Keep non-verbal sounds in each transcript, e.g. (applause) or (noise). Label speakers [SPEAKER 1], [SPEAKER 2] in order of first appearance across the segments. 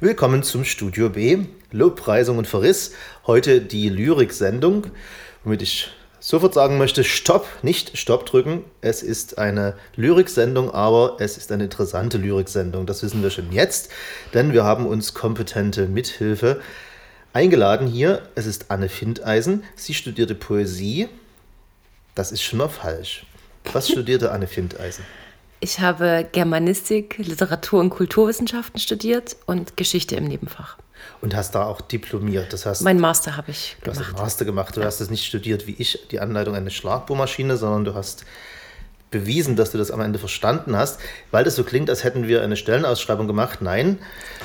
[SPEAKER 1] Willkommen zum Studio B, Lobpreisung und Verriss. Heute die Lyrik-Sendung, womit ich sofort sagen möchte, Stopp, nicht Stopp drücken. Es ist eine Lyriksendung, aber es ist eine interessante Lyriksendung. Das wissen wir schon jetzt, denn wir haben uns kompetente Mithilfe eingeladen hier. Es ist Anne Findeisen. Sie studierte Poesie. Das ist schon mal falsch. Was studierte Anne Findeisen?
[SPEAKER 2] Ich habe Germanistik, Literatur- und Kulturwissenschaften studiert und Geschichte im Nebenfach.
[SPEAKER 1] Und hast da auch diplomiert. Das heißt,
[SPEAKER 2] mein Master habe ich
[SPEAKER 1] du
[SPEAKER 2] gemacht.
[SPEAKER 1] Du hast einen Master gemacht. Du ja. hast es nicht studiert wie ich, die Anleitung einer Schlagbohrmaschine, sondern du hast bewiesen, dass du das am Ende verstanden hast, weil das so klingt, als hätten wir eine Stellenausschreibung gemacht. Nein,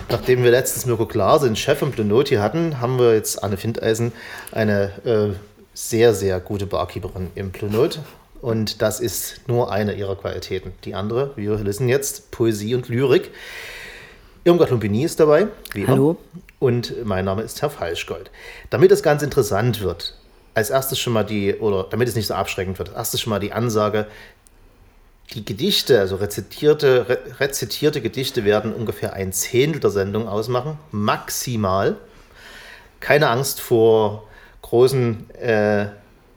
[SPEAKER 1] nachdem wir letztens Mirko Klar, den Chef von Blunoti hatten, haben wir jetzt Anne Findeisen, eine äh, sehr, sehr gute Barkeeperin im Blunot. Und das ist nur eine ihrer Qualitäten. Die andere, wir wissen jetzt, Poesie und Lyrik. Irmgard Lumpini ist dabei.
[SPEAKER 2] Hallo.
[SPEAKER 1] Und mein Name ist Herr Falschgold. Damit es ganz interessant wird, als erstes schon mal die, oder damit es nicht so abschreckend wird, erstes schon mal die Ansage, die Gedichte, also rezitierte, re rezitierte Gedichte werden ungefähr ein Zehntel der Sendung ausmachen, maximal. Keine Angst vor großen, äh,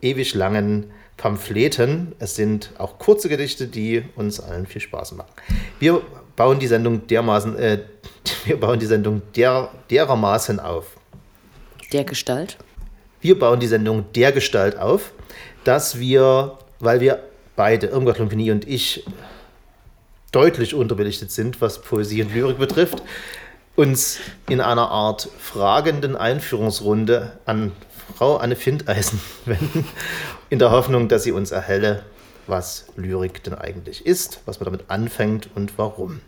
[SPEAKER 1] ewig langen Pamphleten. Es sind auch kurze Gedichte, die uns allen viel Spaß machen. Wir bauen die Sendung dermaßen, äh, (laughs) wir bauen die Sendung der, derermaßen auf.
[SPEAKER 2] Der Gestalt?
[SPEAKER 1] Wir bauen die Sendung der Gestalt auf, dass wir, weil wir beide, Irmgard Lumpini und ich, deutlich unterbelichtet sind, was Poesie und Lyrik betrifft, uns in einer Art fragenden Einführungsrunde an Frau Anne Findeisen (laughs) wenden, in der Hoffnung, dass sie uns erhelle, was Lyrik denn eigentlich ist, was man damit anfängt und warum.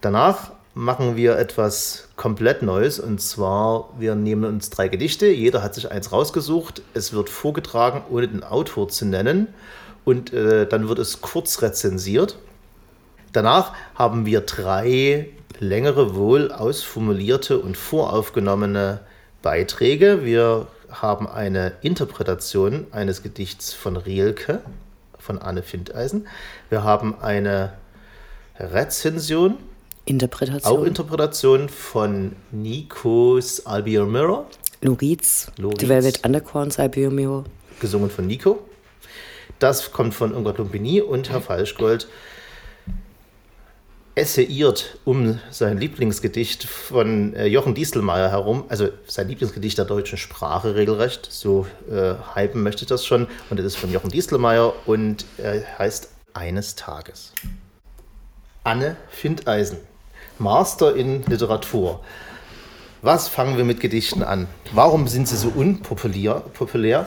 [SPEAKER 1] Danach machen wir etwas komplett Neues und zwar, wir nehmen uns drei Gedichte, jeder hat sich eins rausgesucht, es wird vorgetragen, ohne den Autor zu nennen und äh, dann wird es kurz rezensiert. Danach haben wir drei längere, wohl ausformulierte und voraufgenommene Beiträge. Wir haben eine Interpretation eines Gedichts von Rielke, von Anne Findeisen. Wir haben eine Rezension,
[SPEAKER 2] Interpretation.
[SPEAKER 1] auch Interpretation von Nikos Albion Mirror.
[SPEAKER 2] Loritz, The Velvet Undercorns Albion Mirror.
[SPEAKER 1] Gesungen von Nico. Das kommt von Irmgard Lumpini und Herr Falschgold essayiert um sein Lieblingsgedicht von äh, Jochen Dieselmeier herum, also sein Lieblingsgedicht der deutschen Sprache regelrecht, so äh, hypen möchte ich das schon. Und es ist von Jochen Dieselmeier und er heißt Eines Tages. Anne Findeisen, Master in Literatur. Was fangen wir mit Gedichten an? Warum sind sie so unpopulär? Populär?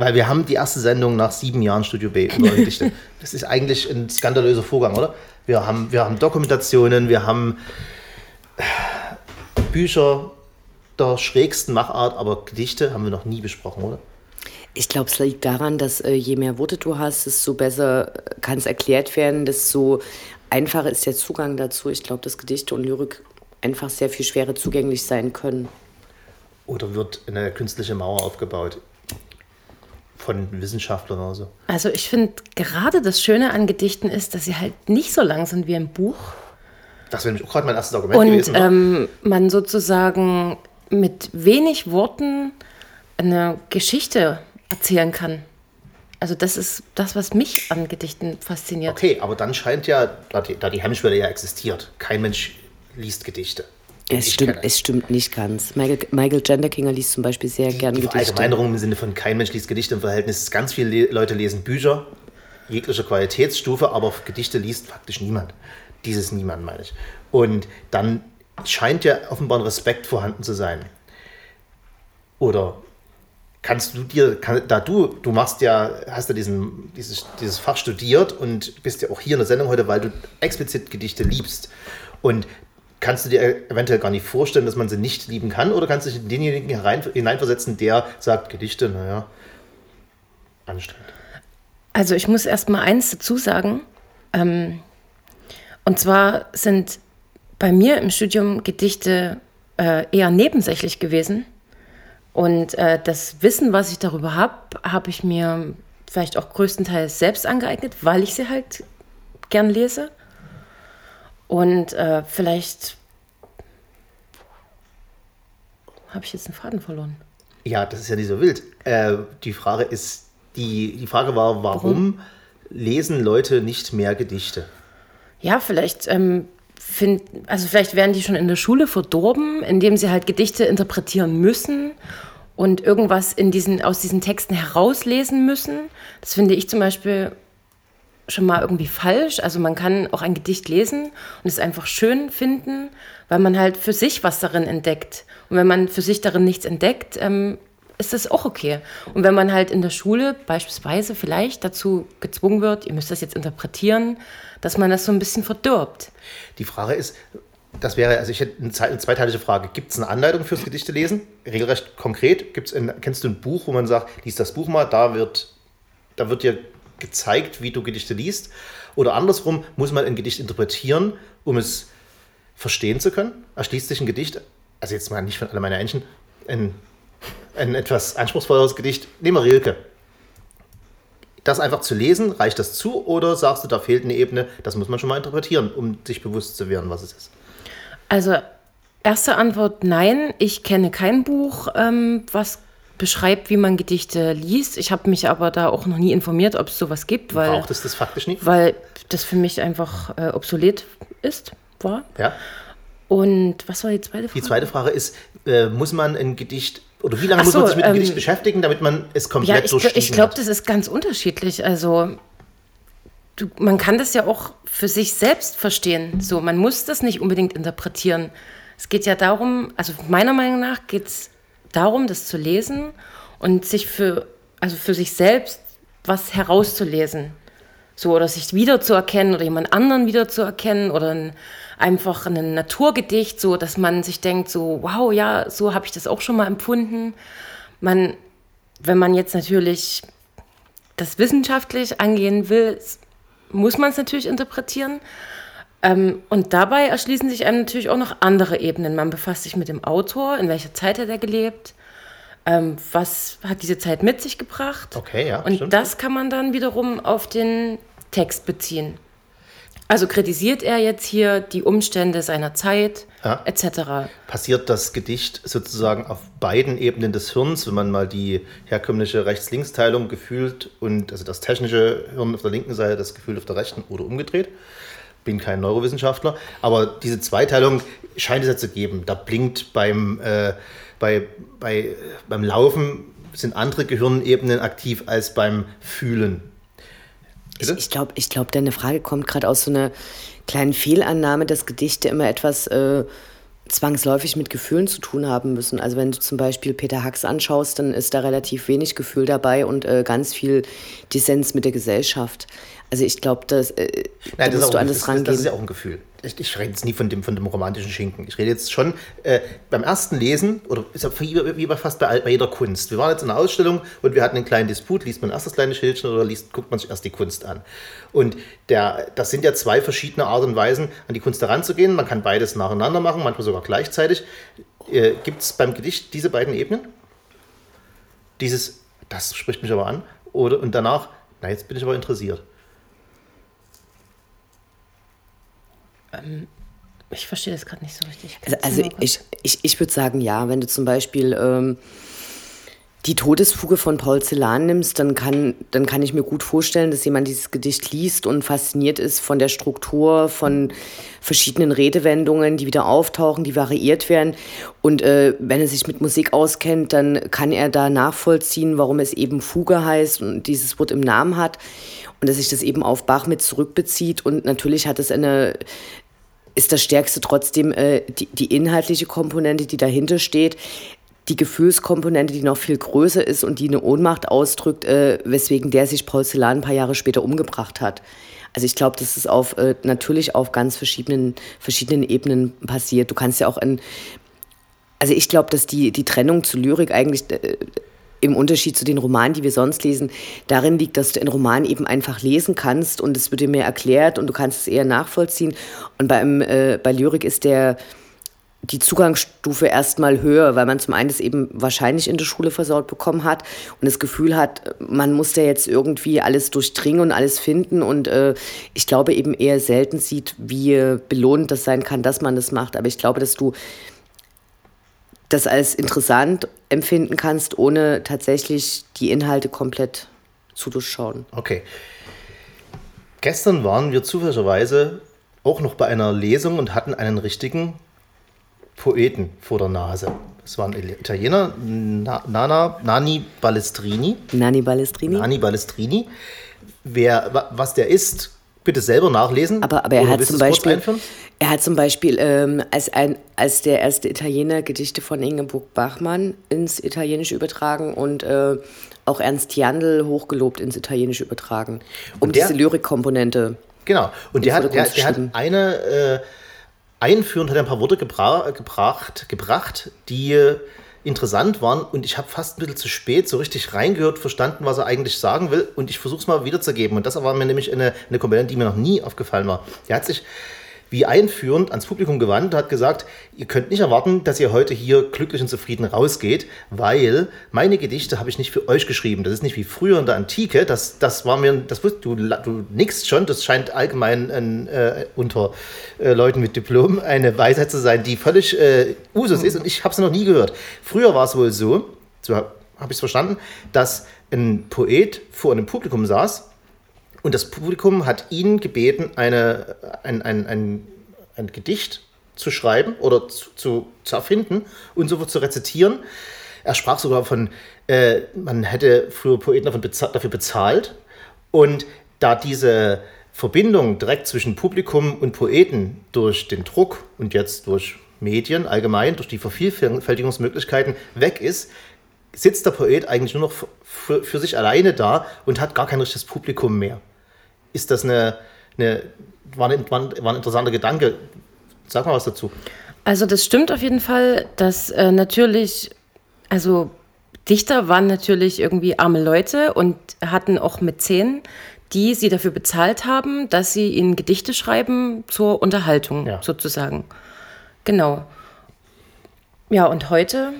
[SPEAKER 1] Weil wir haben die erste Sendung nach sieben Jahren Studio B (laughs) über Gedichte. Das ist eigentlich ein skandalöser Vorgang, oder? Wir haben, wir haben Dokumentationen, wir haben äh, Bücher der schrägsten Machart, aber Gedichte haben wir noch nie besprochen, oder?
[SPEAKER 2] Ich glaube, es liegt daran, dass äh, je mehr Worte du hast, desto besser kann es erklärt werden, desto einfacher ist der Zugang dazu. Ich glaube, dass Gedichte und Lyrik einfach sehr viel schwerer zugänglich sein können.
[SPEAKER 1] Oder wird eine künstliche Mauer aufgebaut? Von Wissenschaftlern oder so.
[SPEAKER 2] Also ich finde gerade das Schöne an Gedichten ist, dass sie halt nicht so lang sind wie ein Buch.
[SPEAKER 1] Das wäre nämlich auch gerade mein erstes Argument
[SPEAKER 2] Und
[SPEAKER 1] gewesen. Und
[SPEAKER 2] ähm, man sozusagen mit wenig Worten eine Geschichte erzählen kann. Also das ist das, was mich an Gedichten fasziniert.
[SPEAKER 1] Okay, aber dann scheint ja, da die, da die Hemmschwelle ja existiert, kein Mensch liest Gedichte.
[SPEAKER 2] Es stimmt, es stimmt nicht ganz. Michael, Michael Genderkinger liest zum Beispiel sehr gerne
[SPEAKER 1] die
[SPEAKER 2] Gedichte.
[SPEAKER 1] Verallgemeinerung im Sinne von kein Mensch liest Gedichte im Verhältnis. Ganz viele Leute lesen Bücher, jeglicher Qualitätsstufe, aber Gedichte liest faktisch niemand. Dieses Niemand meine ich. Und dann scheint ja offenbar ein Respekt vorhanden zu sein. Oder kannst du dir, kann, da du, du machst ja, hast ja diesen, dieses, dieses Fach studiert und bist ja auch hier in der Sendung heute, weil du explizit Gedichte liebst. Und kannst du dir eventuell gar nicht vorstellen, dass man sie nicht lieben kann? Oder kannst du dich in denjenigen hineinversetzen, der sagt, Gedichte, naja, anstrengend?
[SPEAKER 2] Also ich muss erst mal eins dazu sagen. Ähm, und zwar sind bei mir im Studium Gedichte äh, eher nebensächlich gewesen. Und äh, das Wissen, was ich darüber habe, habe ich mir vielleicht auch größtenteils selbst angeeignet, weil ich sie halt gern lese. Und äh, vielleicht habe ich jetzt einen Faden verloren.
[SPEAKER 1] Ja, das ist ja nicht so wild. Äh, die Frage ist, die, die Frage war, warum, warum? lesen Leute nicht mehr Gedichte?
[SPEAKER 2] Ja, vielleicht ähm, find, also vielleicht werden die schon in der Schule verdorben, indem sie halt Gedichte interpretieren müssen und irgendwas in diesen, aus diesen Texten herauslesen müssen. Das finde ich zum Beispiel schon mal irgendwie falsch. Also man kann auch ein Gedicht lesen und es einfach schön finden, weil man halt für sich was darin entdeckt. Und wenn man für sich darin nichts entdeckt, ähm, ist das auch okay. Und wenn man halt in der Schule beispielsweise vielleicht dazu gezwungen wird, ihr müsst das jetzt interpretieren, dass man das so ein bisschen verdirbt.
[SPEAKER 1] Die Frage ist, das wäre, also ich hätte eine, zweiteilige Frage. Gibt es eine Anleitung fürs Gedichte lesen? Regelrecht konkret? Gibt's in, kennst du ein Buch, wo man sagt, lies das Buch mal, da wird, da wird dir gezeigt, wie du Gedichte liest? Oder andersrum, muss man ein Gedicht interpretieren, um es verstehen zu können? Erschließt sich ein Gedicht, also jetzt mal nicht von alle meine Entchen, ein ein etwas anspruchsvolleres Gedicht. Nehmen wir Rilke. Das einfach zu lesen, reicht das zu oder sagst du, da fehlt eine Ebene, das muss man schon mal interpretieren, um sich bewusst zu werden, was es ist?
[SPEAKER 2] Also, erste Antwort: Nein, ich kenne kein Buch, ähm, was beschreibt, wie man Gedichte liest. Ich habe mich aber da auch noch nie informiert, ob es sowas gibt. Weil,
[SPEAKER 1] Braucht es das faktisch nicht?
[SPEAKER 2] Weil das für mich einfach äh, obsolet ist, war.
[SPEAKER 1] Ja.
[SPEAKER 2] Und was war die zweite
[SPEAKER 1] Frage? Die zweite Frage ist, äh, muss man ein Gedicht oder wie lange so, muss man sich mit dem ähm, Gedicht beschäftigen, damit man es komplett ja,
[SPEAKER 2] ich, durchstiegen Ich glaube, das ist ganz unterschiedlich. Also du, man kann das ja auch für sich selbst verstehen. So, man muss das nicht unbedingt interpretieren. Es geht ja darum, also meiner Meinung nach geht es darum, das zu lesen und sich für, also für sich selbst was herauszulesen. So, oder sich wiederzuerkennen oder jemand anderen wiederzuerkennen oder ein, einfach ein Naturgedicht, so dass man sich denkt, so, wow, ja, so habe ich das auch schon mal empfunden. Man, wenn man jetzt natürlich das wissenschaftlich angehen will, muss man es natürlich interpretieren. Ähm, und dabei erschließen sich einem natürlich auch noch andere Ebenen. Man befasst sich mit dem Autor, in welcher Zeit hat er gelebt, ähm, was hat diese Zeit mit sich gebracht.
[SPEAKER 1] Okay, ja.
[SPEAKER 2] Und stimmt. das kann man dann wiederum auf den Text beziehen. Also kritisiert er jetzt hier die Umstände seiner Zeit ja. etc.
[SPEAKER 1] Passiert das Gedicht sozusagen auf beiden Ebenen des Hirns, wenn man mal die herkömmliche Rechts-Links-Teilung gefühlt und also das technische Hirn auf der linken Seite, das Gefühl auf der rechten oder umgedreht? Bin kein Neurowissenschaftler, aber diese Zweiteilung scheint es ja zu geben. Da blinkt beim, äh, bei, bei, beim Laufen sind andere Gehirnebenen aktiv als beim Fühlen.
[SPEAKER 3] Ich, ich glaube, ich glaub, deine Frage kommt gerade aus so einer kleinen Fehlannahme, dass Gedichte immer etwas äh, zwangsläufig mit Gefühlen zu tun haben müssen. Also wenn du zum Beispiel Peter Hacks anschaust, dann ist da relativ wenig Gefühl dabei und äh, ganz viel Dissens mit der Gesellschaft. Also ich glaube, dass äh,
[SPEAKER 1] Nein, da musst du anders rangehen. Das ist ja auch ein Gefühl ich, ich rede jetzt nie von dem, von dem romantischen Schinken. Ich rede jetzt schon äh, beim ersten Lesen, oder ist ja wie, wie fast bei, bei, jeder Kunst. Wir waren jetzt in einer Ausstellung und wir hatten einen kleinen Disput. Liest man erst das kleine Schildchen oder liest, guckt man sich erst die Kunst an? Und der, das sind ja zwei verschiedene Art und Weisen, an die Kunst heranzugehen. Man kann beides nacheinander machen, manchmal sogar gleichzeitig. Äh, Gibt es beim Gedicht diese beiden Ebenen? Dieses, das spricht mich aber an. Oder, und danach, na, jetzt bin ich aber interessiert.
[SPEAKER 2] Ähm, ich verstehe das gerade nicht so richtig.
[SPEAKER 3] Also, also ich, ich, ich würde sagen, ja, wenn du zum Beispiel ähm, die Todesfuge von Paul Celan nimmst, dann kann, dann kann ich mir gut vorstellen, dass jemand dieses Gedicht liest und fasziniert ist von der Struktur, von verschiedenen Redewendungen, die wieder auftauchen, die variiert werden. Und äh, wenn er sich mit Musik auskennt, dann kann er da nachvollziehen, warum es eben Fuge heißt und dieses Wort im Namen hat. Und dass sich das eben auf Bach mit zurückbezieht. Und natürlich hat es eine, ist das Stärkste trotzdem äh, die, die inhaltliche Komponente, die dahinter steht die Gefühlskomponente, die noch viel größer ist und die eine Ohnmacht ausdrückt, äh, weswegen der sich Porzellan ein paar Jahre später umgebracht hat. Also ich glaube, dass es auf, äh, natürlich auf ganz verschiedenen, verschiedenen Ebenen passiert. Du kannst ja auch in, also ich glaube, dass die, die Trennung zu Lyrik eigentlich äh, im Unterschied zu den Romanen, die wir sonst lesen, darin liegt, dass du einen Roman eben einfach lesen kannst und es wird dir mehr erklärt und du kannst es eher nachvollziehen. Und beim, äh, bei Lyrik ist der, die Zugangsstufe erstmal höher, weil man zum einen es eben wahrscheinlich in der Schule versaut bekommen hat und das Gefühl hat, man muss ja jetzt irgendwie alles durchdringen und alles finden und äh, ich glaube eben eher selten sieht, wie belohnt das sein kann, dass man das macht. Aber ich glaube, dass du das als interessant empfinden kannst, ohne tatsächlich die Inhalte komplett zu durchschauen.
[SPEAKER 1] Okay. Gestern waren wir zufälligerweise auch noch bei einer Lesung und hatten einen richtigen Poeten vor der Nase. Es war ein Italiener, Nana, Nani Balestrini.
[SPEAKER 3] Nani Balestrini.
[SPEAKER 1] Nani Balestrini. Wer, was der ist, bitte selber nachlesen.
[SPEAKER 3] Aber, aber er, hat zum Beispiel, er hat zum Beispiel ähm, als, ein, als der erste Italiener Gedichte von Ingeborg Bachmann ins Italienische übertragen und äh, auch Ernst Jandl hochgelobt ins Italienische übertragen. Um der, diese Lyrikkomponente.
[SPEAKER 1] Genau. Und der hat, der, der hat eine. Äh, einführend hat er ein paar Worte gebra gebracht, gebracht, die interessant waren und ich habe fast ein bisschen zu spät so richtig reingehört, verstanden, was er eigentlich sagen will und ich versuche es mal wiederzugeben. Und das war mir nämlich eine, eine Komponente, die mir noch nie aufgefallen war. Er hat sich wie einführend ans Publikum gewandt und hat gesagt, ihr könnt nicht erwarten, dass ihr heute hier glücklich und zufrieden rausgeht, weil meine Gedichte habe ich nicht für euch geschrieben. Das ist nicht wie früher in der Antike. Das, das war mir, das du, du nix schon, das scheint allgemein äh, unter äh, Leuten mit Diplom eine Weisheit zu sein, die völlig äh, Usus ist und ich habe sie noch nie gehört. Früher war es wohl so, so habe ich es verstanden, dass ein Poet vor einem Publikum saß und das Publikum hat ihn gebeten, eine, ein, ein, ein, ein Gedicht zu schreiben oder zu, zu, zu erfinden und so zu rezitieren. Er sprach sogar von, äh, man hätte früher Poeten dafür bezahlt. Und da diese Verbindung direkt zwischen Publikum und Poeten durch den Druck und jetzt durch Medien allgemein, durch die Vervielfältigungsmöglichkeiten weg ist, sitzt der Poet eigentlich nur noch für sich alleine da und hat gar kein richtiges Publikum mehr ist das eine, eine war, ein, war ein interessanter Gedanke. Sag mal was dazu.
[SPEAKER 2] Also das stimmt auf jeden Fall, dass äh, natürlich, also Dichter waren natürlich irgendwie arme Leute und hatten auch Mäzen, die sie dafür bezahlt haben, dass sie ihnen Gedichte schreiben zur Unterhaltung ja. sozusagen. Genau. Ja, und heute?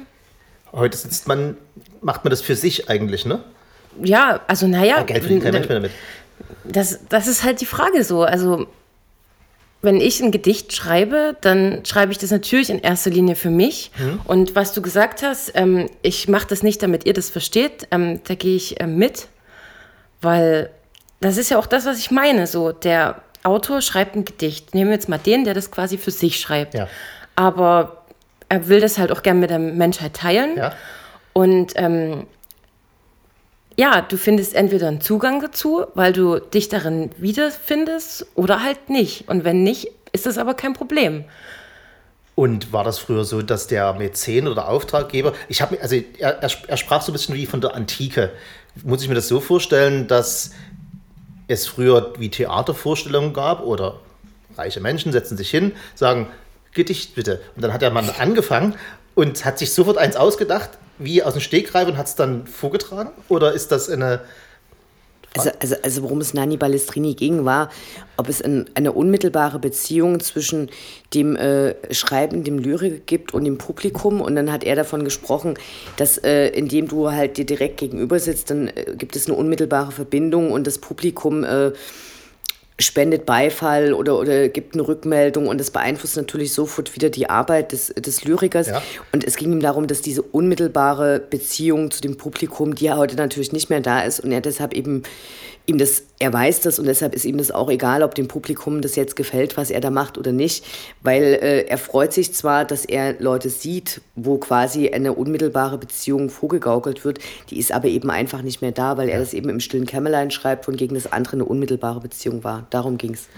[SPEAKER 1] Heute sitzt man, macht man das für sich eigentlich, ne?
[SPEAKER 2] Ja, also naja. Ja,
[SPEAKER 1] Geld verdient kein Mensch mehr damit
[SPEAKER 2] das, das ist halt die Frage so. Also, wenn ich ein Gedicht schreibe, dann schreibe ich das natürlich in erster Linie für mich. Mhm. Und was du gesagt hast, ähm, ich mache das nicht, damit ihr das versteht, ähm, da gehe ich äh, mit, weil das ist ja auch das, was ich meine. So, der Autor schreibt ein Gedicht. Nehmen wir jetzt mal den, der das quasi für sich schreibt. Ja. Aber er will das halt auch gerne mit der Menschheit teilen. Ja. Und ähm, ja, du findest entweder einen Zugang dazu, weil du dich darin wiederfindest oder halt nicht. Und wenn nicht, ist das aber kein Problem.
[SPEAKER 1] Und war das früher so, dass der Mäzen oder Auftraggeber, ich habe also er, er, sprach so ein bisschen wie von der Antike. Muss ich mir das so vorstellen, dass es früher wie Theatervorstellungen gab oder reiche Menschen setzen sich hin, sagen, Gedicht bitte. Und dann hat der Mann angefangen und hat sich sofort eins ausgedacht, wie aus dem Stegreif und hat es dann vorgetragen? Oder ist das eine.
[SPEAKER 3] Also, also, also worum es Nani Balestrini ging, war, ob es ein, eine unmittelbare Beziehung zwischen dem äh, Schreiben, dem Lyrik gibt und dem Publikum. Und dann hat er davon gesprochen, dass äh, indem du halt dir direkt gegenüber sitzt, dann äh, gibt es eine unmittelbare Verbindung und das Publikum äh, spendet Beifall oder, oder gibt eine Rückmeldung und das beeinflusst natürlich sofort wieder die Arbeit des, des Lyrikers. Ja. Und es ging ihm darum, dass diese unmittelbare Beziehung zu dem Publikum, die ja heute natürlich nicht mehr da ist und er deshalb eben ihm das, er weiß das und deshalb ist ihm das auch egal, ob dem Publikum das jetzt gefällt, was er da macht oder nicht, weil äh, er freut sich zwar, dass er Leute sieht, wo quasi eine unmittelbare Beziehung vorgegaukelt wird, die ist aber eben einfach nicht mehr da, weil er das eben im stillen Kämmerlein schreibt, von gegen das andere eine unmittelbare Beziehung war. Darum ging es.